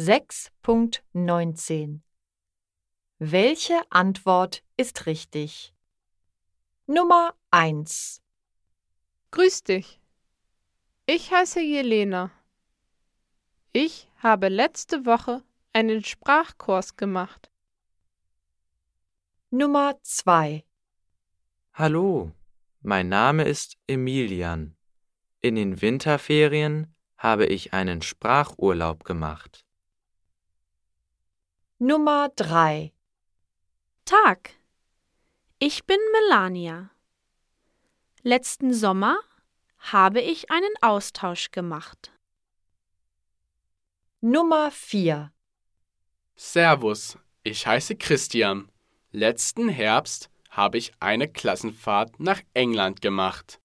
6.19 Welche Antwort ist richtig? Nummer 1 Grüß dich. Ich heiße Jelena. Ich habe letzte Woche einen Sprachkurs gemacht. Nummer 2 Hallo, mein Name ist Emilian. In den Winterferien habe ich einen Sprachurlaub gemacht. Nummer 3 Tag. Ich bin Melania. Letzten Sommer habe ich einen Austausch gemacht. Nummer 4 Servus, ich heiße Christian. Letzten Herbst habe ich eine Klassenfahrt nach England gemacht.